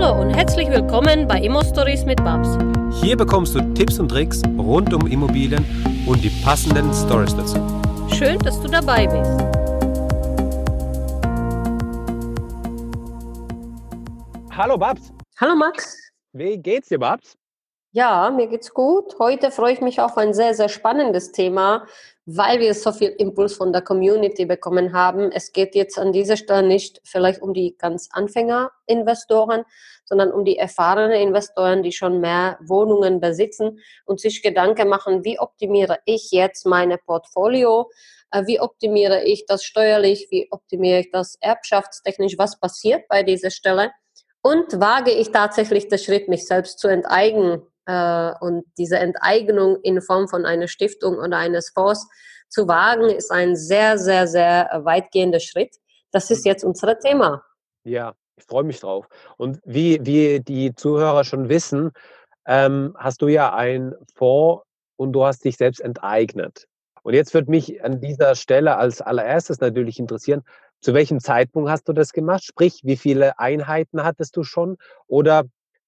Hallo und herzlich willkommen bei Immo Stories mit Babs. Hier bekommst du Tipps und Tricks rund um Immobilien und die passenden Stories dazu. Schön, dass du dabei bist. Hallo Babs. Hallo Max. Wie geht's dir, Babs? Ja, mir geht's gut. Heute freue ich mich auf ein sehr, sehr spannendes Thema, weil wir so viel Impuls von der Community bekommen haben. Es geht jetzt an dieser Stelle nicht vielleicht um die ganz Anfänger-Investoren, sondern um die erfahrenen Investoren, die schon mehr Wohnungen besitzen und sich Gedanken machen, wie optimiere ich jetzt meine Portfolio, äh, wie optimiere ich das steuerlich, wie optimiere ich das erbschaftstechnisch, was passiert bei dieser Stelle? Und wage ich tatsächlich den Schritt, mich selbst zu enteignen äh, und diese Enteignung in Form von einer Stiftung oder eines Fonds zu wagen, ist ein sehr, sehr, sehr weitgehender Schritt. Das ist jetzt unser Thema. Ja, ich freue mich drauf. Und wie, wie die Zuhörer schon wissen, ähm, hast du ja ein Fonds und du hast dich selbst enteignet. Und jetzt würde mich an dieser Stelle als allererstes natürlich interessieren, zu welchem Zeitpunkt hast du das gemacht? Sprich, wie viele Einheiten hattest du schon? Oder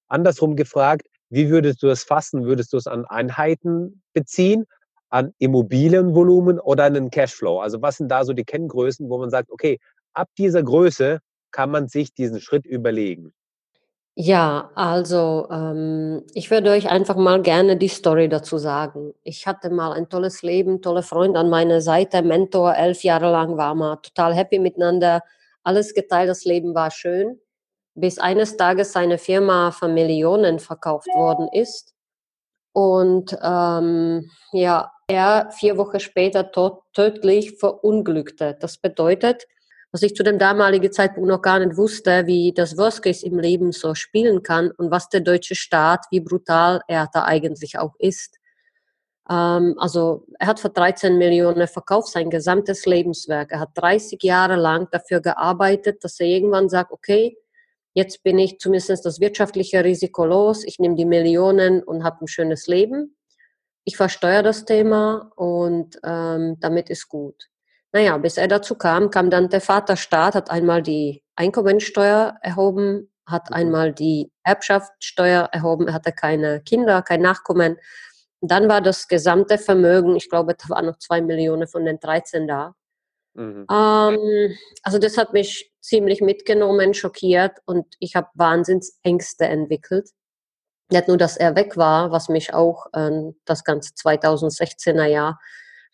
andersrum gefragt, wie würdest du es fassen? Würdest du es an Einheiten beziehen, an Immobilienvolumen oder an den Cashflow? Also was sind da so die Kenngrößen, wo man sagt, okay, ab dieser Größe kann man sich diesen Schritt überlegen? Ja, also ähm, ich würde euch einfach mal gerne die Story dazu sagen. Ich hatte mal ein tolles Leben, tolle Freund an meiner Seite, Mentor, elf Jahre lang war mal total happy miteinander, alles geteilt, das Leben war schön bis eines Tages seine Firma für Millionen verkauft worden ist. Und ähm, ja, er vier Wochen später tot, tödlich verunglückte. Das bedeutet, was ich zu dem damaligen Zeitpunkt noch gar nicht wusste, wie das Worst Case im Leben so spielen kann und was der deutsche Staat, wie brutal er da eigentlich auch ist. Ähm, also er hat für 13 Millionen verkauft, sein gesamtes Lebenswerk. Er hat 30 Jahre lang dafür gearbeitet, dass er irgendwann sagt, okay, Jetzt bin ich zumindest das wirtschaftliche Risiko los. Ich nehme die Millionen und habe ein schönes Leben. Ich versteuere das Thema und ähm, damit ist gut. Naja, bis er dazu kam, kam dann der Vaterstaat, hat einmal die Einkommensteuer erhoben, hat mhm. einmal die Erbschaftssteuer erhoben, er hatte keine Kinder, kein Nachkommen. Dann war das gesamte Vermögen, ich glaube, da waren noch zwei Millionen von den 13 da. Mhm. Ähm, also das hat mich ziemlich mitgenommen, schockiert und ich habe Wahnsinnsängste entwickelt. Nicht nur, dass er weg war, was mich auch äh, das ganze 2016er Jahr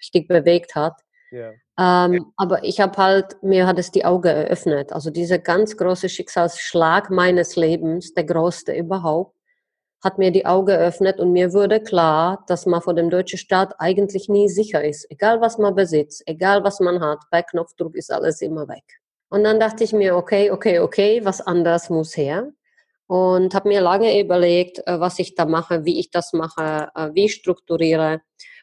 richtig bewegt hat. Yeah. Ähm, aber ich habe halt, mir hat es die Augen eröffnet. Also dieser ganz große Schicksalsschlag meines Lebens, der größte überhaupt, hat mir die Augen geöffnet und mir wurde klar, dass man vor dem deutschen Staat eigentlich nie sicher ist. Egal was man besitzt, egal was man hat, bei Knopfdruck ist alles immer weg. Und dann dachte ich mir, okay, okay, okay, was anders muss her. Und habe mir lange überlegt, äh, was ich da mache, wie ich das mache, äh, wie ich strukturiere.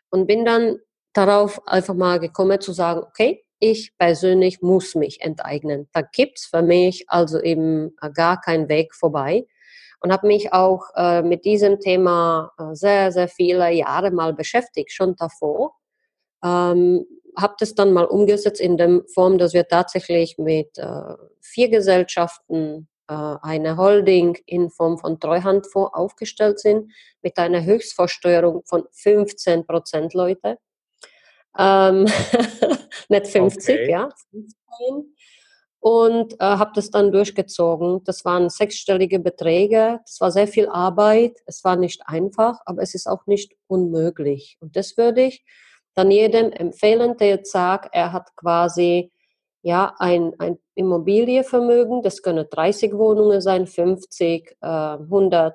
Und bin dann darauf einfach mal gekommen zu sagen, okay, ich persönlich muss mich enteignen. Da gibt's für mich also eben äh, gar keinen Weg vorbei und habe mich auch äh, mit diesem Thema äh, sehr, sehr viele Jahre mal beschäftigt, schon davor. Ähm, habe das dann mal umgesetzt in der Form, dass wir tatsächlich mit äh, vier Gesellschaften äh, eine Holding in Form von Treuhandfonds aufgestellt sind, mit einer Höchstversteuerung von 15 Prozent, Leute. Ähm, nicht 50, okay. ja. 15 und äh, habe das dann durchgezogen. Das waren sechsstellige Beträge, das war sehr viel Arbeit, es war nicht einfach, aber es ist auch nicht unmöglich. Und das würde ich dann jedem empfehlen, der jetzt sagt, er hat quasi ja ein, ein Immobilienvermögen, das können 30 Wohnungen sein, 50, äh, 100,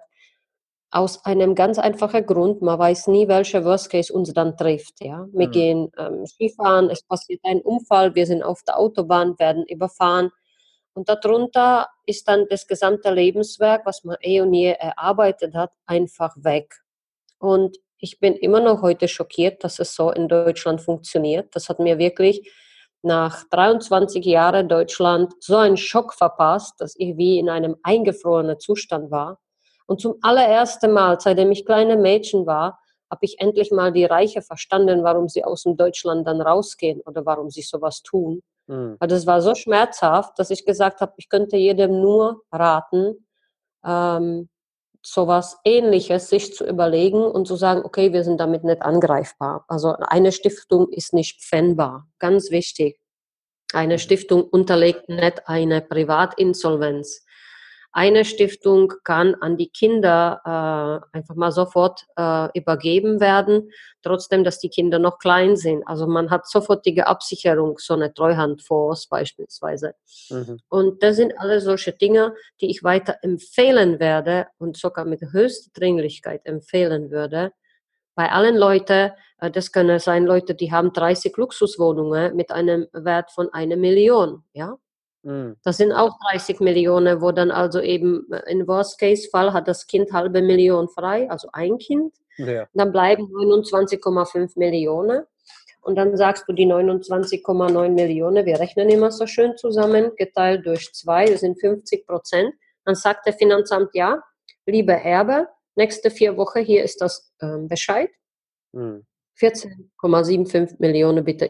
aus einem ganz einfachen Grund, man weiß nie, welcher Worst Case uns dann trifft. Ja? Wir mhm. gehen ähm, Skifahren, es passiert ein Unfall, wir sind auf der Autobahn, werden überfahren. Und darunter ist dann das gesamte Lebenswerk, was man eh und je erarbeitet hat, einfach weg. Und ich bin immer noch heute schockiert, dass es so in Deutschland funktioniert. Das hat mir wirklich nach 23 Jahren Deutschland so einen Schock verpasst, dass ich wie in einem eingefrorenen Zustand war. Und zum allerersten Mal, seitdem ich kleine Mädchen war, habe ich endlich mal die Reiche verstanden, warum sie aus dem Deutschland dann rausgehen oder warum sie sowas tun. Mhm. Weil das war so schmerzhaft, dass ich gesagt habe, ich könnte jedem nur raten, ähm, sowas ähnliches sich zu überlegen und zu sagen, okay, wir sind damit nicht angreifbar. Also eine Stiftung ist nicht pfändbar. Ganz wichtig. Eine Stiftung unterlegt nicht eine Privatinsolvenz. Eine Stiftung kann an die Kinder äh, einfach mal sofort äh, übergeben werden, trotzdem, dass die Kinder noch klein sind. Also man hat sofortige Absicherung, so eine Treuhandfonds beispielsweise. Mhm. Und das sind alle solche Dinge, die ich weiter empfehlen werde und sogar mit höchster Dringlichkeit empfehlen würde. Bei allen Leuten, äh, das können sein Leute, die haben 30 Luxuswohnungen mit einem Wert von einer Million, ja. Mhm. Das sind auch 30 Millionen, wo dann also eben äh, in Worst-Case-Fall hat das Kind halbe Million frei, also ein Kind. Ja. Dann bleiben 29,5 Millionen. Und dann sagst du die 29,9 Millionen, wir rechnen immer so schön zusammen, geteilt durch zwei, das sind 50 Prozent. Dann sagt der Finanzamt, ja, liebe Erbe, nächste vier Wochen, hier ist das ähm, Bescheid. Mhm. 14,75 Millionen bitte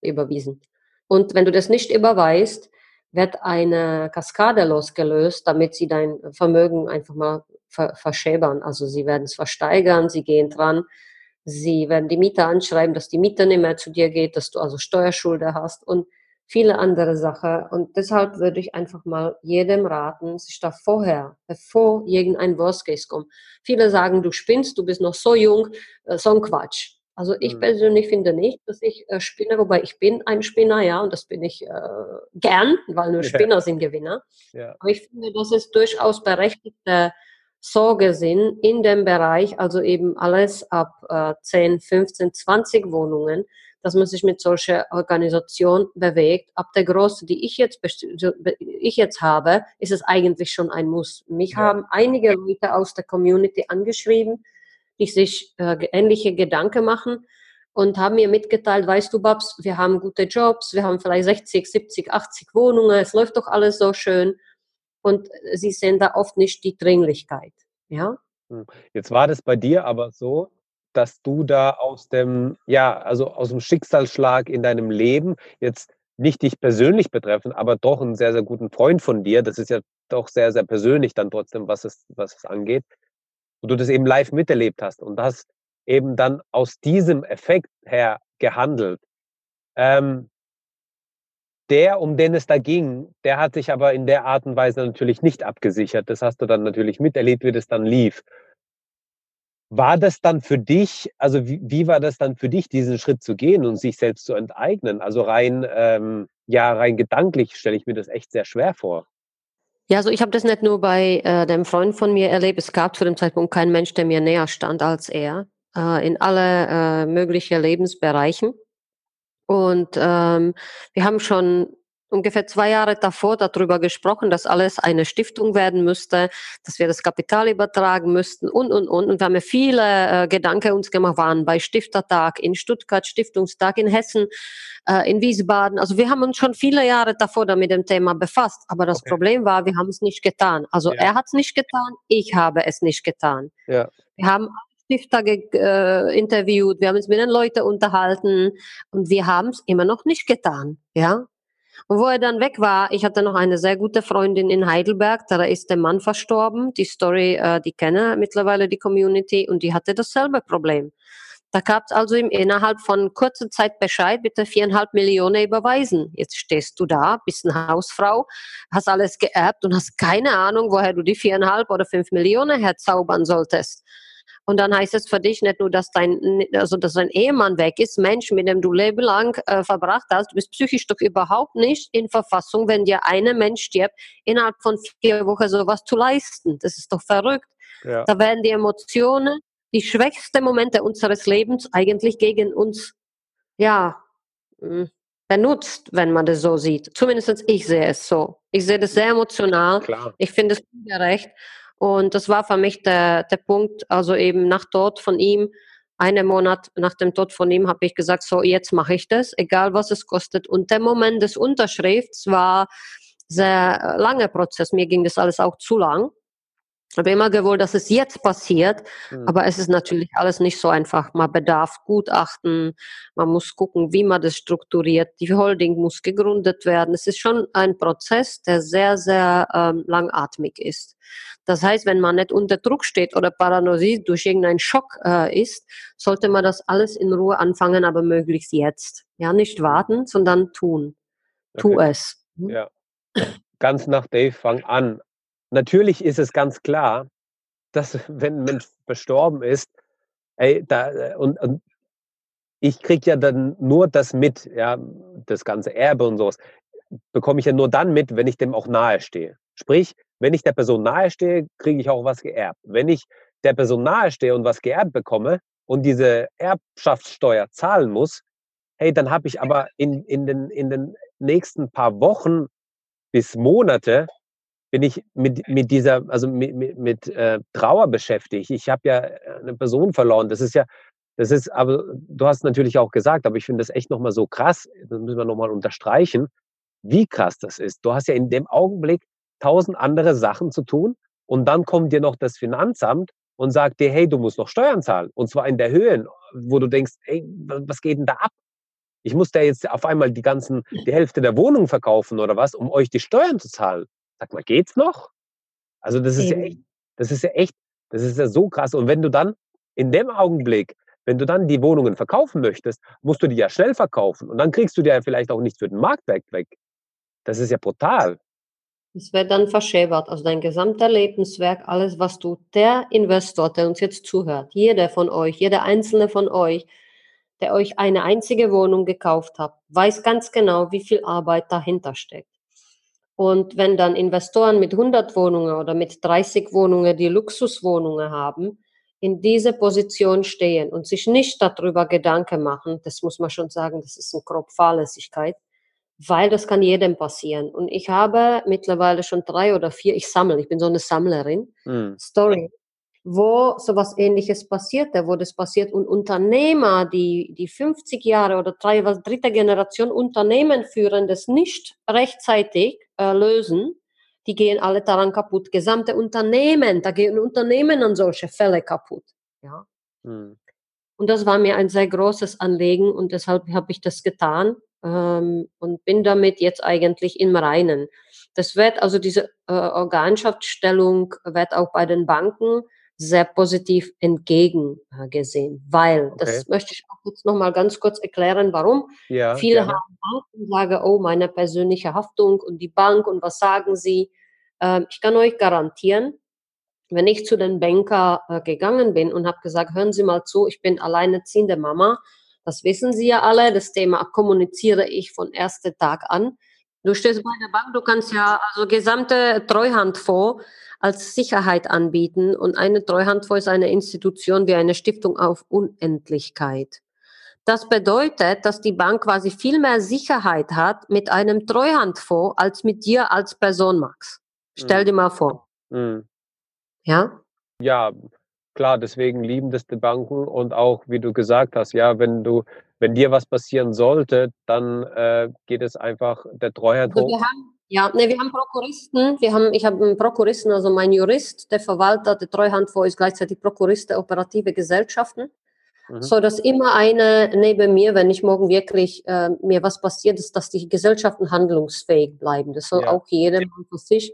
überwiesen. Und wenn du das nicht überweist, wird eine Kaskade losgelöst, damit sie dein Vermögen einfach mal ver verschäbern. Also sie werden es versteigern, sie gehen dran, sie werden die Mieter anschreiben, dass die Miete nicht mehr zu dir geht, dass du also Steuerschulde hast und viele andere Sachen. Und deshalb würde ich einfach mal jedem raten, sich da vorher, bevor irgendein Worst Case kommt. Viele sagen, du spinnst, du bist noch so jung, äh, so ein Quatsch. Also ich mhm. persönlich finde nicht, dass ich äh, spinne, wobei ich bin ein Spinner, ja, und das bin ich äh, gern, weil nur Spinner ja. sind Gewinner. Ja. Aber ich finde, dass es durchaus berechtigte Sorge sind in dem Bereich, also eben alles ab äh, 10, 15, 20 Wohnungen, dass man sich mit solcher Organisation bewegt. Ab der Größe, die ich jetzt, ich jetzt habe, ist es eigentlich schon ein Muss. Mich ja. haben einige Leute aus der Community angeschrieben, die sich äh, ähnliche Gedanken machen und haben mir mitgeteilt, weißt du, Babs, wir haben gute Jobs, wir haben vielleicht 60, 70, 80 Wohnungen, es läuft doch alles so schön. Und sie sehen da oft nicht die Dringlichkeit. Ja? Hm. Jetzt war das bei dir aber so, dass du da aus dem, ja, also aus dem Schicksalsschlag in deinem Leben jetzt nicht dich persönlich betreffen, aber doch einen sehr, sehr guten Freund von dir. Das ist ja doch sehr, sehr persönlich dann trotzdem, was es, was es angeht wo du das eben live miterlebt hast und hast eben dann aus diesem Effekt her gehandelt. Ähm, der, um den es da ging, der hat sich aber in der Art und Weise natürlich nicht abgesichert. Das hast du dann natürlich miterlebt, wie das dann lief. War das dann für dich, also wie, wie war das dann für dich, diesen Schritt zu gehen und sich selbst zu enteignen? Also rein, ähm, ja, rein gedanklich stelle ich mir das echt sehr schwer vor. Ja, also ich habe das nicht nur bei äh, dem Freund von mir erlebt. Es gab zu dem Zeitpunkt keinen Mensch, der mir näher stand als er äh, in alle äh, möglichen Lebensbereichen. Und ähm, wir haben schon ungefähr zwei Jahre davor darüber gesprochen, dass alles eine Stiftung werden müsste, dass wir das Kapital übertragen müssten und, und, und. Und wir haben ja viele äh, Gedanken uns gemacht, waren bei Stiftertag in Stuttgart, Stiftungstag in Hessen, äh, in Wiesbaden. Also wir haben uns schon viele Jahre davor damit dem Thema befasst. Aber das okay. Problem war, wir haben es nicht getan. Also ja. er hat es nicht getan, ich habe es nicht getan. Ja. Wir haben Stifter äh, interviewt, wir haben uns mit den Leuten unterhalten und wir haben es immer noch nicht getan. Ja, und wo er dann weg war, ich hatte noch eine sehr gute Freundin in Heidelberg, da ist der Mann verstorben. Die Story, äh, die kenne mittlerweile die Community und die hatte dasselbe Problem. Da gab es also ihm innerhalb von kurzer Zeit Bescheid, bitte viereinhalb Millionen überweisen. Jetzt stehst du da, bist eine Hausfrau, hast alles geerbt und hast keine Ahnung, woher du die viereinhalb oder fünf Millionen herzaubern solltest. Und dann heißt es für dich nicht nur, dass dein, also dass dein Ehemann weg ist, Mensch, mit dem du Leben lang äh, verbracht hast, du bist psychisch doch überhaupt nicht in Verfassung, wenn dir einer Mensch stirbt, innerhalb von vier Wochen sowas zu leisten. Das ist doch verrückt. Ja. Da werden die Emotionen, die schwächsten Momente unseres Lebens eigentlich gegen uns, ja, hm, benutzt, wenn man das so sieht. Zumindest ich sehe es so. Ich sehe das sehr emotional. Klar. Ich finde es ungerecht. Und das war für mich der, der Punkt, also eben nach Tod von ihm, einen Monat nach dem Tod von ihm, habe ich gesagt, so jetzt mache ich das, egal was es kostet. Und der Moment des Unterschrifts war sehr langer Prozess. Mir ging das alles auch zu lang. Ich habe immer gewollt, dass es jetzt passiert, Mhm. aber es ist natürlich alles nicht so einfach. Man bedarf Gutachten, man muss gucken, wie man das strukturiert. Die Holding muss gegründet werden. Es ist schon ein Prozess, der sehr, sehr ähm, langatmig ist. Das heißt, wenn man nicht unter Druck steht oder paranoid durch irgendeinen Schock äh, ist, sollte man das alles in Ruhe anfangen, aber möglichst jetzt. Ja, nicht warten, sondern tun. Tu Okay. es. Hm? Ja. Ganz nach Dave, fang an. Natürlich ist es ganz klar, dass wenn ein Mensch verstorben ist, ey, da, äh, und, und ich kriege ja dann nur das mit, ja, das ganze Erbe und sowas, bekomme ich ja nur dann mit, wenn ich dem auch nahe stehe. Sprich, wenn ich der Person nahe stehe, kriege ich auch was geerbt. Wenn ich der Person nahe stehe und was geerbt bekomme und diese Erbschaftssteuer zahlen muss, hey, dann habe ich aber in, in, den, in den nächsten paar Wochen bis Monate bin ich mit, mit dieser, also mit, mit, mit äh, Trauer beschäftigt. Ich habe ja eine Person verloren. Das ist ja, das ist, aber du hast natürlich auch gesagt, aber ich finde das echt nochmal so krass, das müssen wir nochmal unterstreichen, wie krass das ist. Du hast ja in dem Augenblick tausend andere Sachen zu tun und dann kommt dir noch das Finanzamt und sagt dir, hey, du musst noch Steuern zahlen. Und zwar in der Höhe, wo du denkst, hey, was geht denn da ab? Ich muss da jetzt auf einmal die ganzen, die Hälfte der Wohnung verkaufen oder was, um euch die Steuern zu zahlen. Sag mal, geht's noch? Also das ist ja echt, das ist ja echt, das ist ja so krass. Und wenn du dann in dem Augenblick, wenn du dann die Wohnungen verkaufen möchtest, musst du die ja schnell verkaufen. Und dann kriegst du die ja vielleicht auch nicht für den Marktwert weg. Das ist ja brutal. Es wird dann verschäbert. Also dein gesamter Lebenswerk, alles, was du, der Investor, der uns jetzt zuhört, jeder von euch, jeder einzelne von euch, der euch eine einzige Wohnung gekauft hat, weiß ganz genau, wie viel Arbeit dahinter steckt. Und wenn dann Investoren mit 100 Wohnungen oder mit 30 Wohnungen, die Luxuswohnungen haben, in diese Position stehen und sich nicht darüber Gedanken machen, das muss man schon sagen, das ist eine grob Fahrlässigkeit, weil das kann jedem passieren. Und ich habe mittlerweile schon drei oder vier, ich sammle, ich bin so eine Sammlerin, Hm. Story, wo sowas ähnliches passierte, wo das passiert und Unternehmer, die, die 50 Jahre oder drei, was, dritte Generation Unternehmen führen, das nicht rechtzeitig äh, lösen, die gehen alle daran kaputt. Gesamte Unternehmen, da gehen Unternehmen an solche Fälle kaputt. Ja. Hm. Und das war mir ein sehr großes Anliegen und deshalb habe ich das getan ähm, und bin damit jetzt eigentlich im Reinen. Das wird also diese äh, Organschaftsstellung wird auch bei den Banken sehr positiv entgegengesehen, weil Okay. das möchte ich auch jetzt noch mal ganz kurz erklären, warum. Ja, Viele gerne. haben Angst und sagen, oh, meine persönliche Haftung und die Bank und was sagen sie? Ähm, ich kann euch garantieren, wenn ich zu den Banker äh, gegangen bin und habe gesagt, hören Sie mal zu, ich bin alleinerziehende Mama, das wissen Sie ja alle, das Thema kommuniziere ich von ersten Tag an. Du stehst bei der Bank, du kannst ja also gesamte Treuhandfonds als Sicherheit anbieten und eine Treuhandfonds ist eine Institution wie eine Stiftung auf Unendlichkeit. Das bedeutet, dass die Bank quasi viel mehr Sicherheit hat mit einem Treuhandfonds als mit dir als Person, Max. Stell Mhm. dir mal vor. Hm. Ja? Ja, klar, deswegen lieben das die Banken und auch, wie du gesagt hast, ja, wenn du, wenn dir was passieren sollte, dann äh, geht es einfach der Treuhand Also hoch. wir haben, ja, ne, wir haben Prokuristen, wir haben, ich habe einen Prokuristen, also mein Jurist, der Verwalter, der Treuhandfonds ist gleichzeitig Prokurist der operative Gesellschaften, Mhm. so dass immer eine neben mir, wenn ich morgen wirklich äh, mir was passiert ist, dass die Gesellschaften handlungsfähig bleiben. Das soll Ja. auch jeder für sich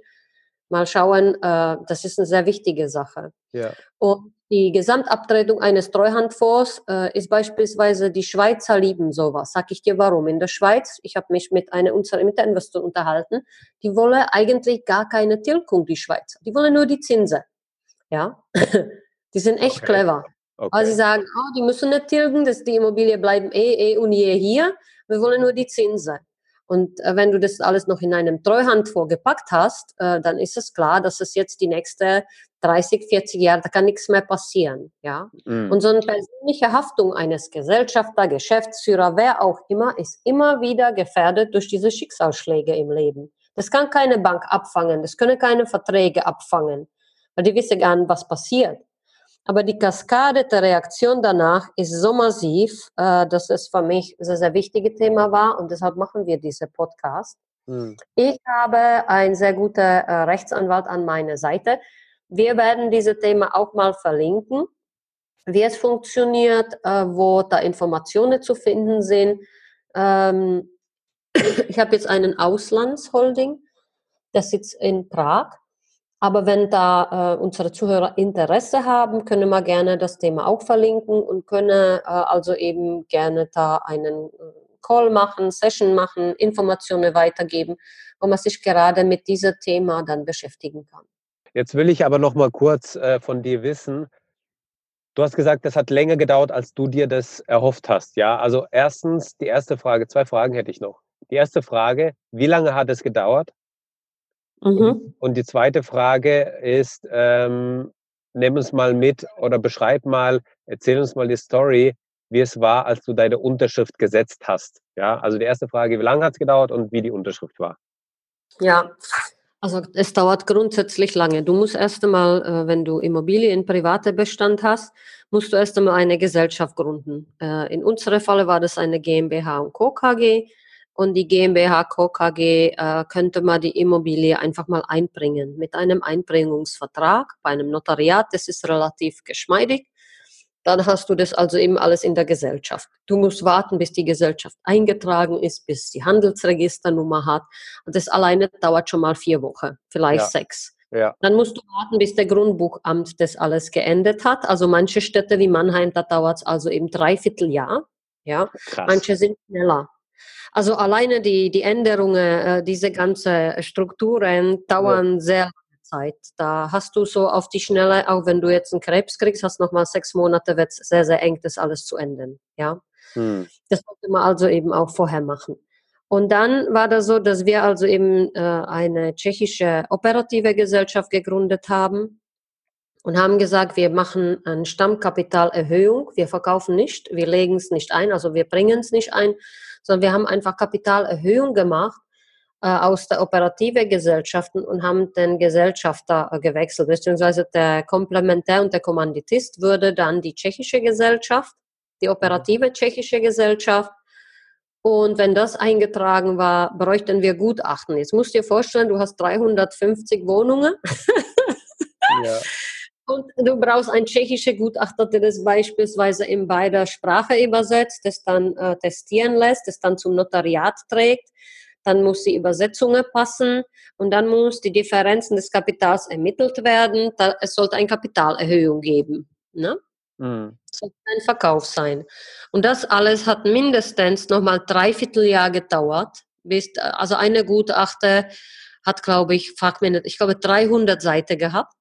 mal schauen. Äh, das ist eine sehr wichtige Sache. Ja. Und die Gesamtabtretung eines Treuhandfonds äh, ist beispielsweise, die Schweizer lieben sowas. Sag ich dir warum. In der Schweiz, ich habe mich mit einer unserer Mitinvestoren unterhalten, die wollen eigentlich gar keine Tilgung, die Schweizer. Die wollen nur die Zinsen. Ja, die sind echt Okay. clever. Weil sie Okay. sagen, oh, die müssen nicht tilgen, das, die Immobilie bleiben eh, eh und je hier. Wir wollen nur die Zinsen. Und äh, wenn du das alles noch in einem Treuhandfonds gepackt hast, äh, dann ist es klar, dass es jetzt die nächsten 30, 40 Jahre, da kann nichts mehr passieren. Ja? Hm. Und so eine persönliche Haftung eines Gesellschafter, Geschäftsführer, wer auch immer, ist immer wieder gefährdet durch diese Schicksalsschläge im Leben. Das kann keine Bank abfangen, das können keine Verträge abfangen, weil die wissen gar nicht, was passiert. Aber die Kaskade der Reaktion danach ist so massiv, äh, dass es für mich ein sehr, sehr wichtiges Thema war und deshalb machen wir diesen Podcast. Hm. Ich habe einen sehr guten äh, Rechtsanwalt an meiner Seite, Wir werden diese Thema auch mal verlinken, wie es funktioniert, äh, wo da Informationen zu finden sind. Ähm, ich habe jetzt einen Auslandsholding, der sitzt in Prag. Aber wenn da äh, unsere Zuhörer Interesse haben, können wir gerne das Thema auch verlinken und können äh, also eben gerne da einen äh, Call machen, Session machen, Informationen weitergeben, wo man sich gerade mit diesem Thema dann beschäftigen kann. Jetzt will ich aber noch mal kurz äh, von dir wissen. Du hast gesagt, das hat länger gedauert, als du dir das erhofft hast. Ja, also erstens die erste Frage, zwei Fragen hätte ich noch. Die erste Frage, wie lange hat es gedauert? Mhm. Und, die zweite Frage ist, ähm, nimm uns mal mit oder beschreib mal, erzähl uns mal die Story, wie es war, als du deine Unterschrift gesetzt hast. Ja, also die erste Frage, wie lange hat es gedauert und wie die Unterschrift war. Ja, also es dauert grundsätzlich lange. Du musst erst einmal, äh, wenn du Immobilien in private Bestand hast, musst du erst einmal eine Gesellschaft gründen. Äh, in unserem Fall war das eine GmbH und Co. KG und die GmbH Co. KG äh, könnte man die Immobilie einfach mal einbringen mit einem Einbringungsvertrag bei einem Notariat. Das ist relativ geschmeidig dann hast du das also eben alles in der Gesellschaft. Du musst warten, bis die Gesellschaft eingetragen ist, bis die Handelsregisternummer hat. Und das alleine dauert schon mal vier Wochen, vielleicht ja. sechs. Ja. Dann musst du warten, bis der Grundbuchamt das alles geendet hat. Also manche Städte wie Mannheim, da dauert es also eben dreiviertel Jahr. Ja, Krass. manche sind schneller. Also alleine die, die Änderungen, äh, diese ganzen Strukturen dauern ja. sehr Zeit. Da hast du so auf die Schnelle, auch wenn du jetzt einen Krebs kriegst, hast noch mal sechs Monate, wird es sehr, sehr eng, das alles zu enden. Ja, hm. das sollte man also eben auch vorher machen. Und dann war das so, dass wir also eben äh, eine tschechische operative Gesellschaft gegründet haben und haben gesagt, wir machen eine Stammkapitalerhöhung. Wir verkaufen nicht, wir legen es nicht ein, also wir bringen es nicht ein, sondern wir haben einfach Kapitalerhöhung gemacht äh, aus der operative Gesellschaften und haben den Gesellschafter äh, gewechselt, beziehungsweise der Komplementär und der Kommanditist würde dann die tschechische Gesellschaft, die operative tschechische Gesellschaft und wenn das eingetragen war, bräuchten wir Gutachten. Jetzt musst du dir vorstellen, du hast 350 Wohnungen. ja. Und du brauchst einen tschechischen Gutachter, der das beispielsweise in beider Sprache übersetzt, das dann äh, testieren lässt, das dann zum Notariat trägt dann muss die Übersetzung passen und dann muss die Differenzen des Kapitals ermittelt werden. Da, es sollte eine Kapitalerhöhung geben. Ne? Mhm. Es sollte ein Verkauf sein. Und das alles hat mindestens nochmal dreiviertel Jahr gedauert, bis, also eine Gutachter hat, glaube ich, frag mir nicht, ich glaube 300 Seiten gehabt.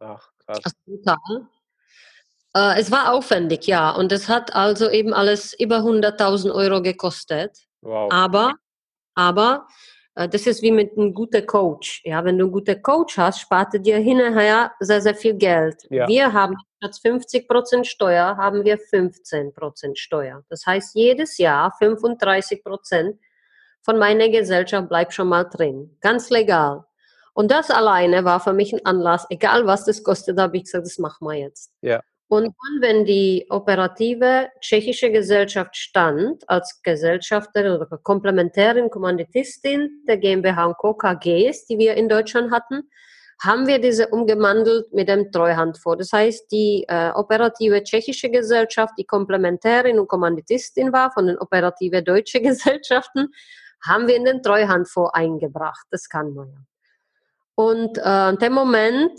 Ach, krass. Also total. Äh, es war aufwendig, ja. Und es hat also eben alles über 100.000 Euro gekostet. Wow. Aber aber äh, das ist wie mit einem guten Coach. Ja, wenn du einen guten Coach hast, spart dir hinterher sehr, sehr viel Geld. Ja. Wir haben statt 50 Prozent Steuer, haben wir 15 Prozent Steuer. Das heißt, jedes Jahr 35 Prozent von meiner Gesellschaft bleibt schon mal drin. Ganz legal. Und das alleine war für mich ein Anlass, egal was das kostet, habe ich gesagt, das machen wir jetzt. Ja. Und dann, wenn die operative tschechische Gesellschaft stand, als Gesellschafterin oder Komplementärin, Kommanditistin der GmbH und Co. KGs, die wir in Deutschland hatten, haben wir diese umgewandelt mit dem Treuhandfonds. Das heißt, die äh, operative tschechische Gesellschaft, die Komplementärin und Kommanditistin war von den operative deutsche Gesellschaften, haben wir in den Treuhandfonds eingebracht. Das kann man ja. Und äh, der Moment,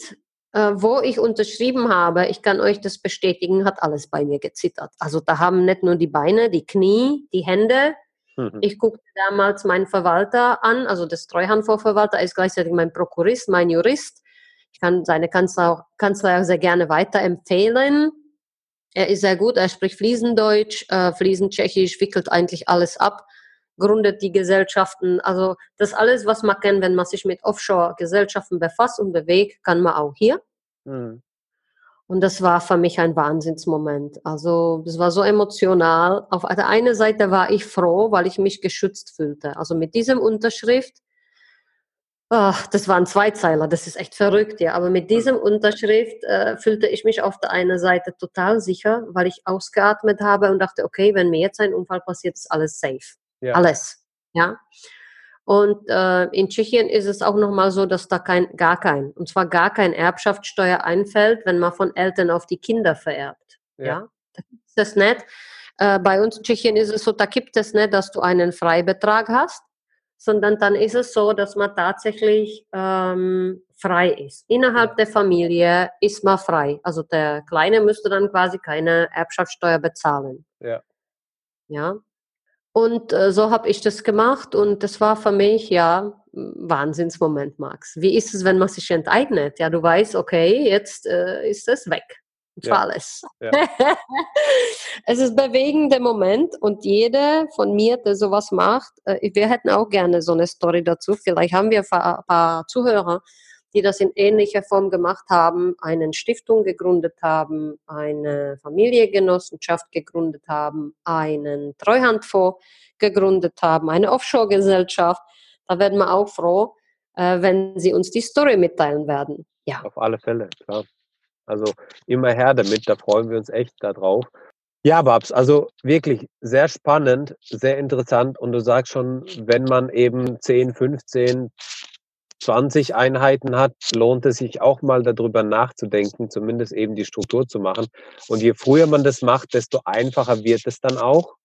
äh, wo ich unterschrieben habe, ich kann euch das bestätigen, hat alles bei mir gezittert. Also da haben nicht nur die Beine, die Knie, die Hände. Mhm. Ich guckte damals meinen Verwalter an, also das Treuhandvorverwalter ist gleichzeitig mein Prokurist, mein Jurist. Ich kann seine Kanzler, Kanzler sehr gerne weiterempfehlen. Er ist sehr gut, er spricht fließend Deutsch, äh, fließend Tschechisch, wickelt eigentlich alles ab gründet die Gesellschaften. Also das alles, was man kennt, wenn man sich mit Offshore-Gesellschaften befasst und bewegt, kann man auch hier. Mhm. Und das war für mich ein Wahnsinnsmoment. Also das war so emotional. Auf der einen Seite war ich froh, weil ich mich geschützt fühlte. Also mit diesem Unterschrift, ach, das waren Zweizeiler, das ist echt verrückt, ja. Aber mit diesem Unterschrift äh, fühlte ich mich auf der einen Seite total sicher, weil ich ausgeatmet habe und dachte, okay, wenn mir jetzt ein Unfall passiert, ist alles safe. Ja. Alles. Ja. Und äh, in Tschechien ist es auch nochmal so, dass da kein, gar kein, und zwar gar kein Erbschaftssteuer einfällt, wenn man von Eltern auf die Kinder vererbt. Ja, ja? das ist das nicht. Äh, bei uns in Tschechien ist es so, da gibt es nicht, dass du einen Freibetrag hast, sondern dann ist es so, dass man tatsächlich ähm, frei ist. Innerhalb der Familie ist man frei. Also der Kleine müsste dann quasi keine Erbschaftssteuer bezahlen. Ja. Ja. Und äh, so habe ich das gemacht und das war für mich ja Wahnsinnsmoment, Max. Wie ist es, wenn man sich enteignet? Ja, du weißt, okay, jetzt äh, ist es weg. Zwar ja. alles. Ja. es ist ein bewegender Moment und jeder von mir, der sowas macht, äh, wir hätten auch gerne so eine Story dazu. Vielleicht haben wir ein paar Zuhörer, die das in ähnlicher Form gemacht haben, eine Stiftung gegründet haben, eine Familiengenossenschaft gegründet haben, einen Treuhandfonds gegründet haben, eine Offshore-Gesellschaft. Da werden wir auch froh, äh, wenn Sie uns die Story mitteilen werden. Ja. Auf alle Fälle, klar. Also immer her damit, da freuen wir uns echt darauf. Ja, Babs, also wirklich sehr spannend, sehr interessant. Und du sagst schon, wenn man eben 10, 15, 20 Einheiten hat, lohnt es sich auch mal darüber nachzudenken, zumindest eben die Struktur zu machen. Und je früher man das macht, desto einfacher wird es dann auch.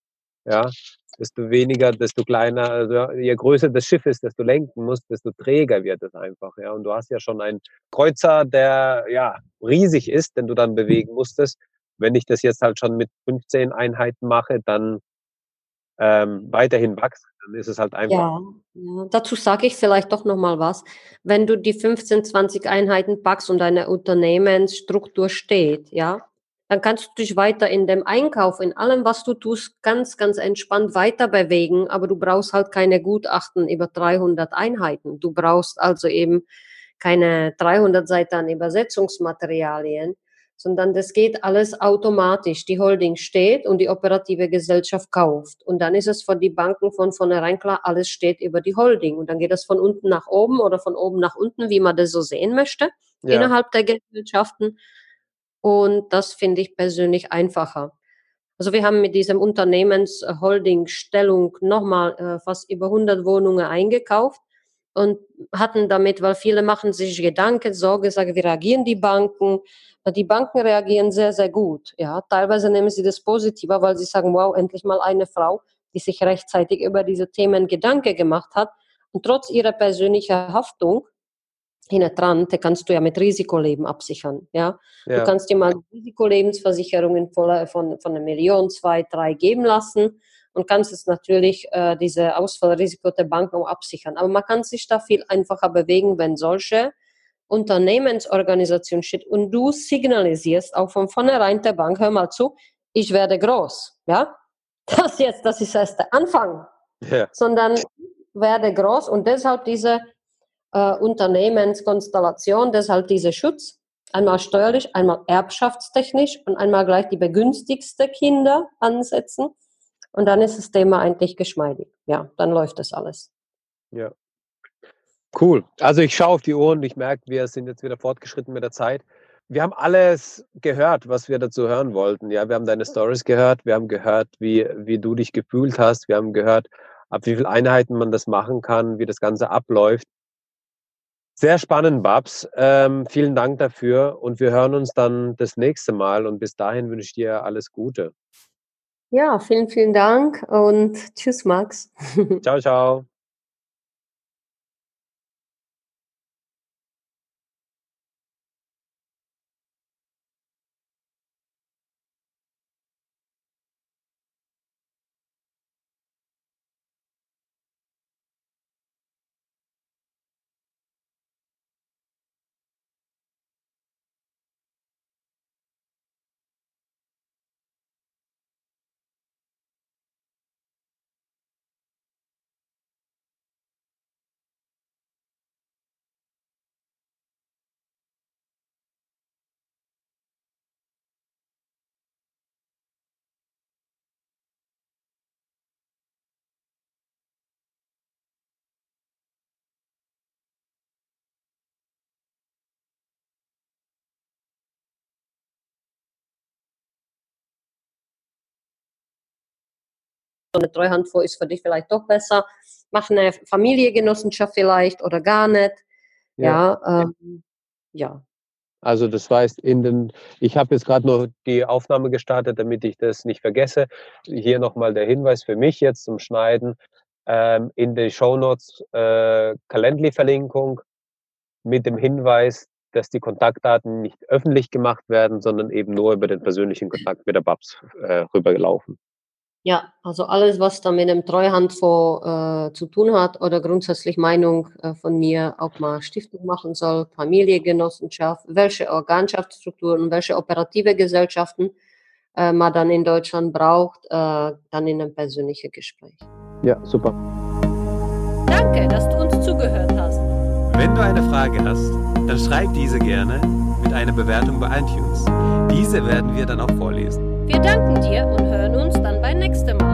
Ja, desto weniger, desto kleiner, also je größer das Schiff ist, desto lenken muss, desto träger wird es einfach. Ja, und du hast ja schon einen Kreuzer, der ja riesig ist, den du dann bewegen musstest. Wenn ich das jetzt halt schon mit 15 Einheiten mache, dann ähm, weiterhin wachsen, dann ist es halt einfach. Ja, ja. dazu sage ich vielleicht doch nochmal was. Wenn du die 15, 20 Einheiten packst und deine Unternehmensstruktur steht, ja, dann kannst du dich weiter in dem Einkauf, in allem, was du tust, ganz, ganz entspannt weiter bewegen, aber du brauchst halt keine Gutachten über 300 Einheiten. Du brauchst also eben keine 300 Seiten Übersetzungsmaterialien sondern das geht alles automatisch. Die Holding steht und die operative Gesellschaft kauft. Und dann ist es für die Banken von vornherein klar, alles steht über die Holding. Und dann geht es von unten nach oben oder von oben nach unten, wie man das so sehen möchte, ja. innerhalb der Gesellschaften. Und das finde ich persönlich einfacher. Also wir haben mit diesem Unternehmensholding-Stellung nochmal äh, fast über 100 Wohnungen eingekauft und hatten damit, weil viele machen sich Gedanken, Sorge, sagen, wie reagieren die Banken? Die Banken reagieren sehr, sehr gut. Ja, teilweise nehmen sie das positiver, weil sie sagen, wow, endlich mal eine Frau, die sich rechtzeitig über diese Themen Gedanken gemacht hat. Und trotz ihrer persönlichen Haftung hinten dran, da kannst du ja mit Risikoleben absichern. Ja? ja. Du kannst dir mal Risikolebensversicherungen von, von, von einer Million, zwei, drei geben lassen und kannst es natürlich äh, diese Ausfallrisiko der Bank auch absichern. Aber man kann sich da viel einfacher bewegen, wenn solche Unternehmensorganisation steht und du signalisierst auch von vornherein der Bank, hör mal zu, ich werde groß. Ja? Das jetzt, das ist erst der Anfang. Ja. Sondern werde groß und deshalb diese äh, Unternehmenskonstellation, deshalb dieser Schutz, einmal steuerlich, einmal erbschaftstechnisch und einmal gleich die begünstigste Kinder ansetzen. Und dann ist das Thema eigentlich geschmeidig. Ja, dann läuft das alles. Ja. Cool. Also ich schaue auf die Uhr und ich merke, wir sind jetzt wieder fortgeschritten mit der Zeit. Wir haben alles gehört, was wir dazu hören wollten. Ja, wir haben deine Stories gehört, wir haben gehört, wie, wie du dich gefühlt hast, wir haben gehört, ab wie vielen Einheiten man das machen kann, wie das Ganze abläuft. Sehr spannend, Babs. Ähm, vielen Dank dafür und wir hören uns dann das nächste Mal und bis dahin wünsche ich dir alles Gute. Ja, vielen, vielen Dank und tschüss, Max. Ciao, ciao. So eine Treuhandfonds ist für dich vielleicht doch besser. Mach eine Familiengenossenschaft vielleicht oder gar nicht. Ja, ja. Ähm, ja. Also das heißt, in den, ich habe jetzt gerade nur die Aufnahme gestartet, damit ich das nicht vergesse. Hier nochmal der Hinweis für mich jetzt zum Schneiden. Ähm, in den Shownotes äh, Calendly-Verlinkung mit dem Hinweis, dass die Kontaktdaten nicht öffentlich gemacht werden, sondern eben nur über den persönlichen Kontakt mit der Babs äh, rübergelaufen. Ja, also alles, was da mit dem Treuhandfonds äh, zu tun hat oder grundsätzlich Meinung äh, von mir, ob man Stiftung machen soll, Familiengenossenschaft, welche Organschaftsstrukturen, welche operative Gesellschaften äh, man dann in Deutschland braucht, äh, dann in einem persönlichen Gespräch. Ja, super. Danke, dass du uns zugehört hast. Wenn du eine Frage hast, dann schreib diese gerne mit einer Bewertung bei iTunes. Diese werden wir dann auch vorlesen. Wir danken dir und hören uns dann beim nächsten Mal.